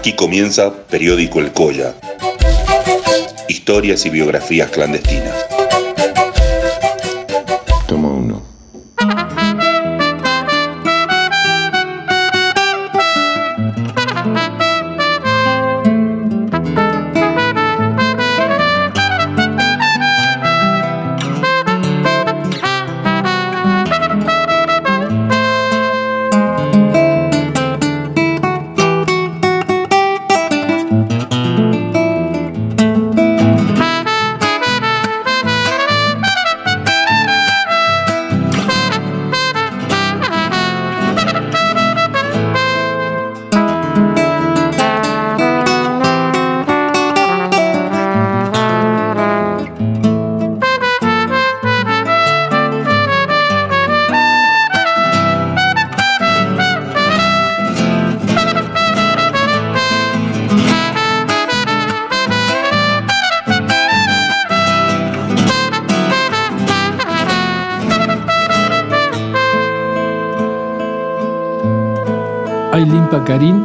Aquí comienza Periódico El Colla. Historias y biografías clandestinas. Ailin Pacarín,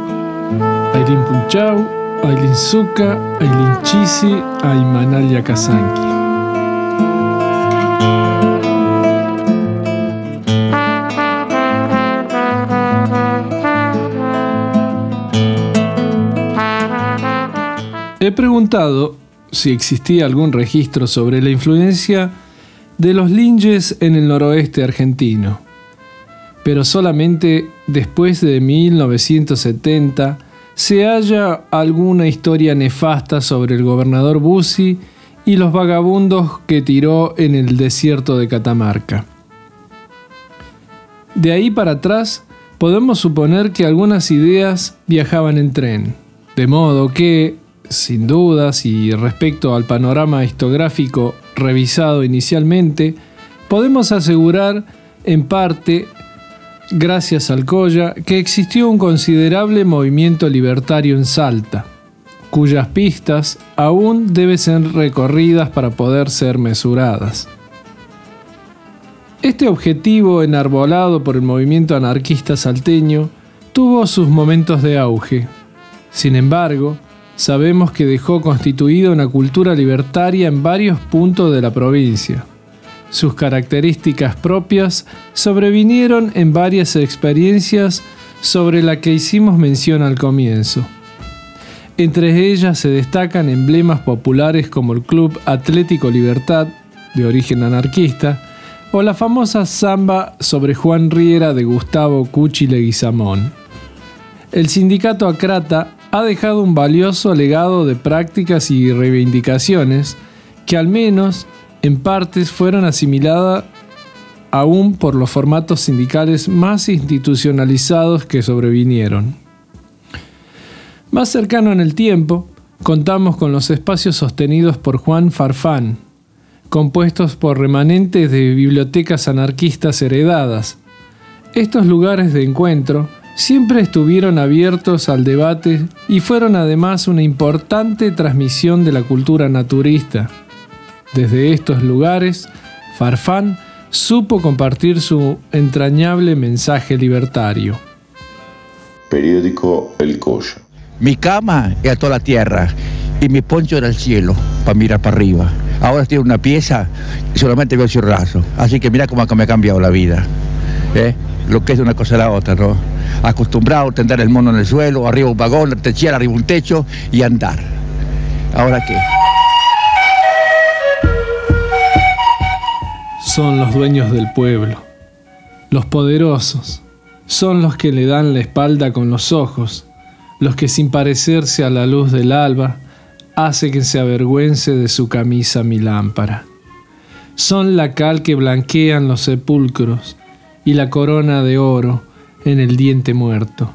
Ailin Punchau, Ailin Zuka, Ailin Chisi, Aymanal Yakasanki. He preguntado si existía algún registro sobre la influencia de los linges en el noroeste argentino, pero solamente después de 1970 se halla alguna historia nefasta sobre el gobernador Bussi y los vagabundos que tiró en el desierto de Catamarca. De ahí para atrás, podemos suponer que algunas ideas viajaban en tren, de modo que, sin dudas y respecto al panorama histográfico revisado inicialmente, podemos asegurar en parte gracias al Colla, que existió un considerable movimiento libertario en Salta, cuyas pistas aún deben ser recorridas para poder ser mesuradas. Este objetivo enarbolado por el movimiento anarquista salteño tuvo sus momentos de auge. Sin embargo, sabemos que dejó constituida una cultura libertaria en varios puntos de la provincia. Sus características propias sobrevinieron en varias experiencias sobre la que hicimos mención al comienzo. Entre ellas se destacan emblemas populares como el Club Atlético Libertad, de origen anarquista, o la famosa samba sobre Juan Riera de Gustavo Cuchi Leguizamón. El sindicato Acrata ha dejado un valioso legado de prácticas y reivindicaciones que al menos en partes fueron asimiladas aún por los formatos sindicales más institucionalizados que sobrevinieron. Más cercano en el tiempo, contamos con los espacios sostenidos por Juan Farfán, compuestos por remanentes de bibliotecas anarquistas heredadas. Estos lugares de encuentro siempre estuvieron abiertos al debate y fueron además una importante transmisión de la cultura naturista. Desde estos lugares, Farfán supo compartir su entrañable mensaje libertario. Periódico El Colla. Mi cama era toda la tierra y mi poncho era el cielo para mirar para arriba. Ahora estoy en una pieza y solamente veo raso. Así que mira cómo me ha cambiado la vida. ¿eh? Lo que es una cosa a la otra, ¿no? Acostumbrado a tender el mono en el suelo, arriba un vagón, techar arriba un techo y andar. ¿Ahora qué? Son los dueños del pueblo. Los poderosos son los que le dan la espalda con los ojos, los que sin parecerse a la luz del alba hace que se avergüence de su camisa mi lámpara. Son la cal que blanquean los sepulcros y la corona de oro en el diente muerto.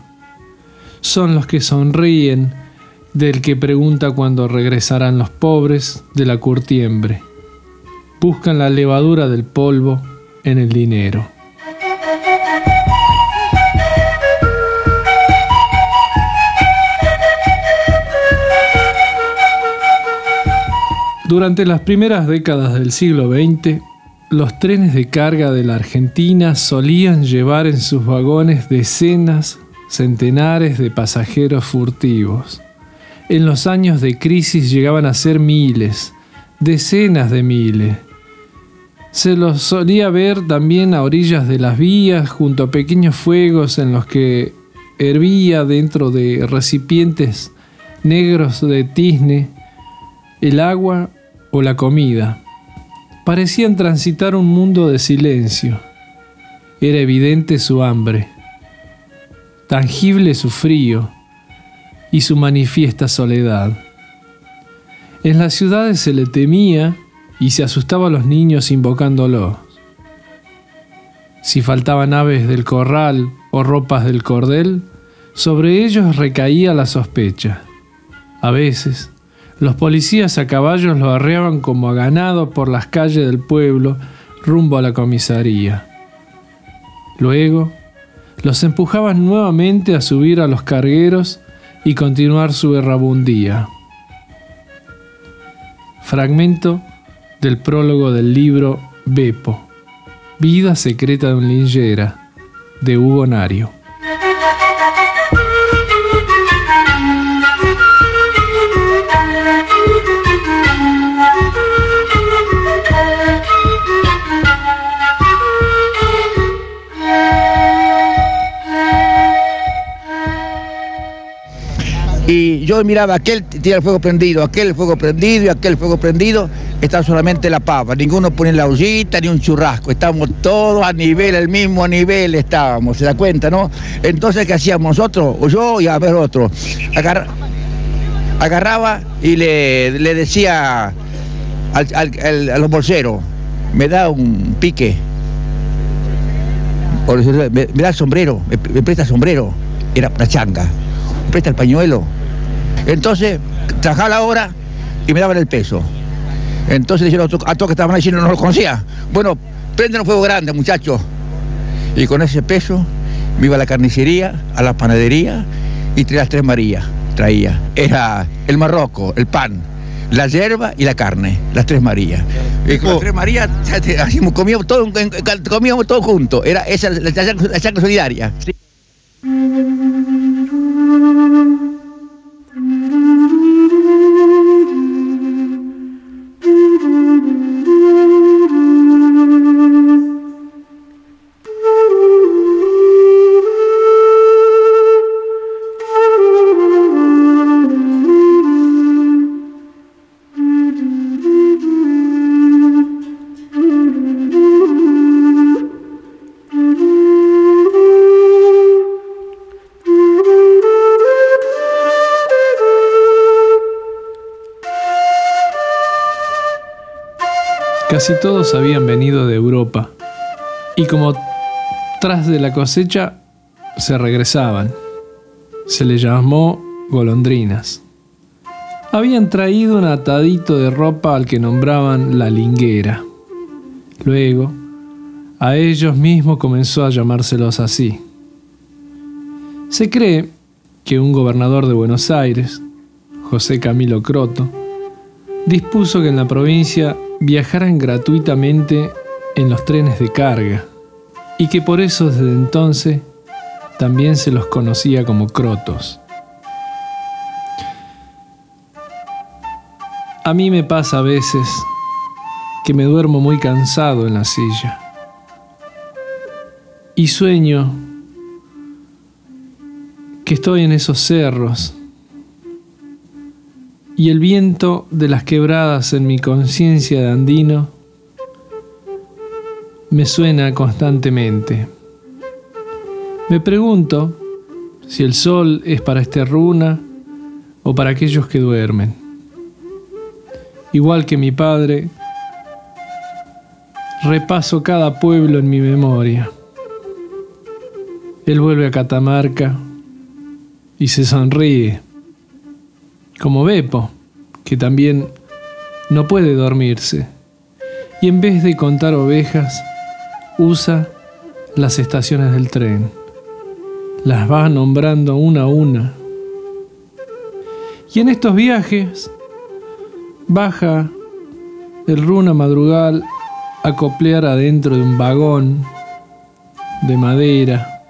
Son los que sonríen del que pregunta cuándo regresarán los pobres de la curtiembre buscan la levadura del polvo en el dinero. Durante las primeras décadas del siglo XX, los trenes de carga de la Argentina solían llevar en sus vagones decenas, centenares de pasajeros furtivos. En los años de crisis llegaban a ser miles, decenas de miles. Se los solía ver también a orillas de las vías, junto a pequeños fuegos en los que hervía dentro de recipientes negros de tizne el agua o la comida. Parecían transitar un mundo de silencio. Era evidente su hambre, tangible su frío y su manifiesta soledad. En las ciudades se le temía y se asustaba a los niños invocándolo. Si faltaban aves del corral o ropas del cordel, sobre ellos recaía la sospecha. A veces, los policías a caballos lo arreaban como a ganado por las calles del pueblo rumbo a la comisaría. Luego, los empujaban nuevamente a subir a los cargueros y continuar su errabundía. Fragmento del prólogo del libro Bepo, Vida secreta de un linjera, de Hugo Nario. Y yo miraba aquel tiene el fuego prendido, aquel el fuego prendido y aquel el fuego prendido. Estaba solamente la pava, ninguno pone la ollita ni un churrasco. Estábamos todos a nivel, el mismo nivel estábamos, ¿se da cuenta, no? Entonces, ¿qué hacíamos nosotros? O yo y a ver otro. Agar- agarraba y le, le decía al, al- al- a los bolseros, me da un pique. Me da el sombrero, me, me presta el sombrero. Era una changa. Me presta el pañuelo. Entonces, trabajaba la hora y me daban el peso. Entonces dijeron a todos que estaban allí, no, no los conocía. Bueno, prenden un fuego grande, muchachos. Y con ese peso me iba a la carnicería, a la panadería y traía las tres Marías. Traía. Era el marroco, el pan, la hierba y la carne, las tres Marías. Y con las tres Marías comíamos todo, comíamos todo juntos. Era esa la, la, solidaria. Sí. Casi todos habían venido de Europa y como tras de la cosecha se regresaban. Se les llamó golondrinas. Habían traído un atadito de ropa al que nombraban la linguera. Luego, a ellos mismos comenzó a llamárselos así. Se cree que un gobernador de Buenos Aires, José Camilo Croto, dispuso que en la provincia viajaran gratuitamente en los trenes de carga y que por eso desde entonces también se los conocía como crotos. A mí me pasa a veces que me duermo muy cansado en la silla y sueño que estoy en esos cerros y el viento de las quebradas en mi conciencia de andino me suena constantemente. Me pregunto si el sol es para este runa o para aquellos que duermen. Igual que mi padre, repaso cada pueblo en mi memoria. Él vuelve a Catamarca y se sonríe como Beppo, que también no puede dormirse, y en vez de contar ovejas, usa las estaciones del tren. Las va nombrando una a una. Y en estos viajes baja el runa madrugal a coplear adentro de un vagón de madera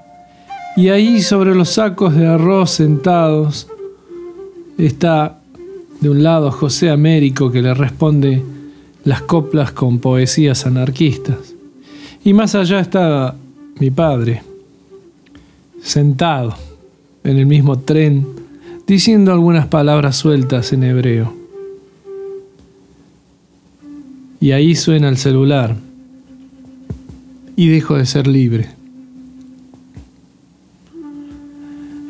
Y ahí sobre los sacos de arroz sentados está de un lado José Américo que le responde las coplas con poesías anarquistas. Y más allá está mi padre, sentado en el mismo tren, diciendo algunas palabras sueltas en hebreo. Y ahí suena el celular y dejo de ser libre.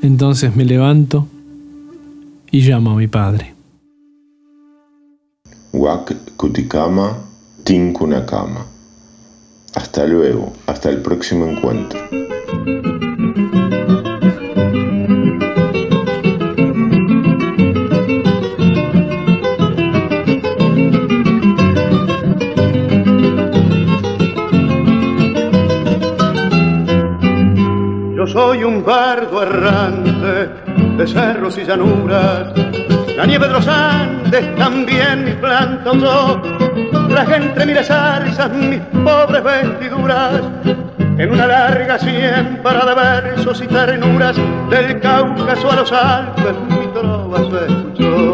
Entonces me levanto y llamo a mi padre. Wak Kutikama Tinkunakama. Hasta luego, hasta el próximo encuentro. Yo soy un bardo errante de cerros y llanuras. La nieve de los Andes también mi planta yo. Traje entre mis zarzas mis pobres vestiduras. En una larga siembra de versos y ternuras, del Cáucaso a los Alpes mi trova se escuchó.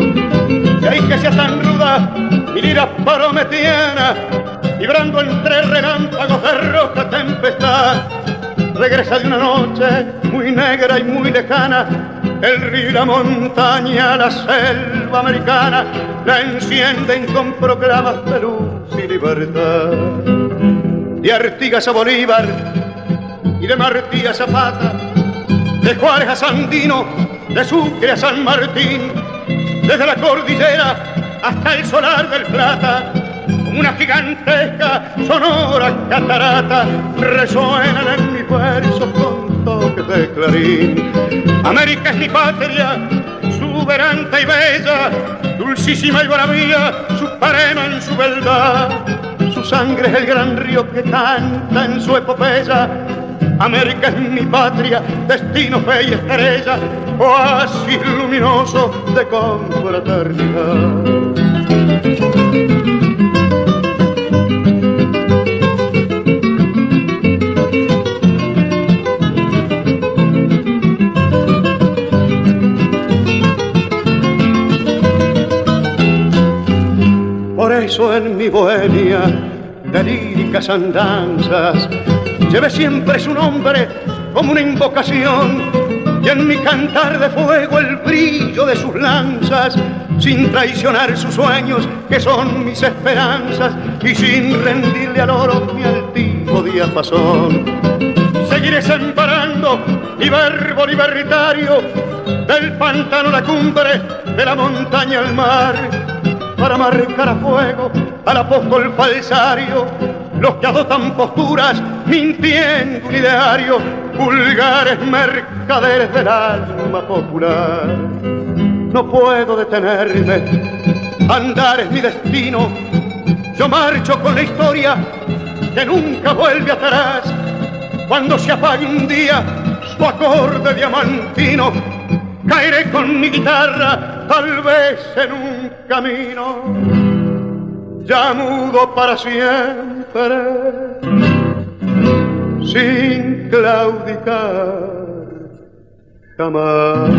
Y ahí que sea tan ruda, mi lira prometiana, vibrando entre relámpagos de roja tempestad regresa de una noche muy negra y muy lejana. El río la montaña, la selva americana, la encienden con proclamas de luz y libertad. De Artigas a Bolívar y de Martí a Zapata, de Juárez a Sandino, de Sucre a San Martín, desde la cordillera hasta el solar del Plata como una gigantesca, sonora catarata, resuenan en mi toques de. América es mi patria, exuberante y bella, dulcísima y bravía, su parema en su beldad. Su sangre es el gran río que canta en su epopeya. América es mi patria, destino, fe y estrella, oasis luminoso de confraternidad. En mi bohemia de líricas andanzas llevé siempre su nombre como una invocación y en mi cantar de fuego el brillo de sus lanzas sin traicionar sus sueños que son mis esperanzas y sin rendirle al oro mi altivo diapasón. Seguiré sembrando mi verbo libertario del pantano a la cumbre, de la montaña al mar para marcar a fuego al apóstol falsario, los que adoptan posturas mintiendo un ideario, vulgares mercaderes del alma popular. No puedo detenerme, andar es mi destino, yo marcho con la historia que nunca vuelve atrás. Cuando se apague un día su acorde diamantino, caeré con mi guitarra, tal vez en un camino, ya mudo para siempre, sin claudicar jamás.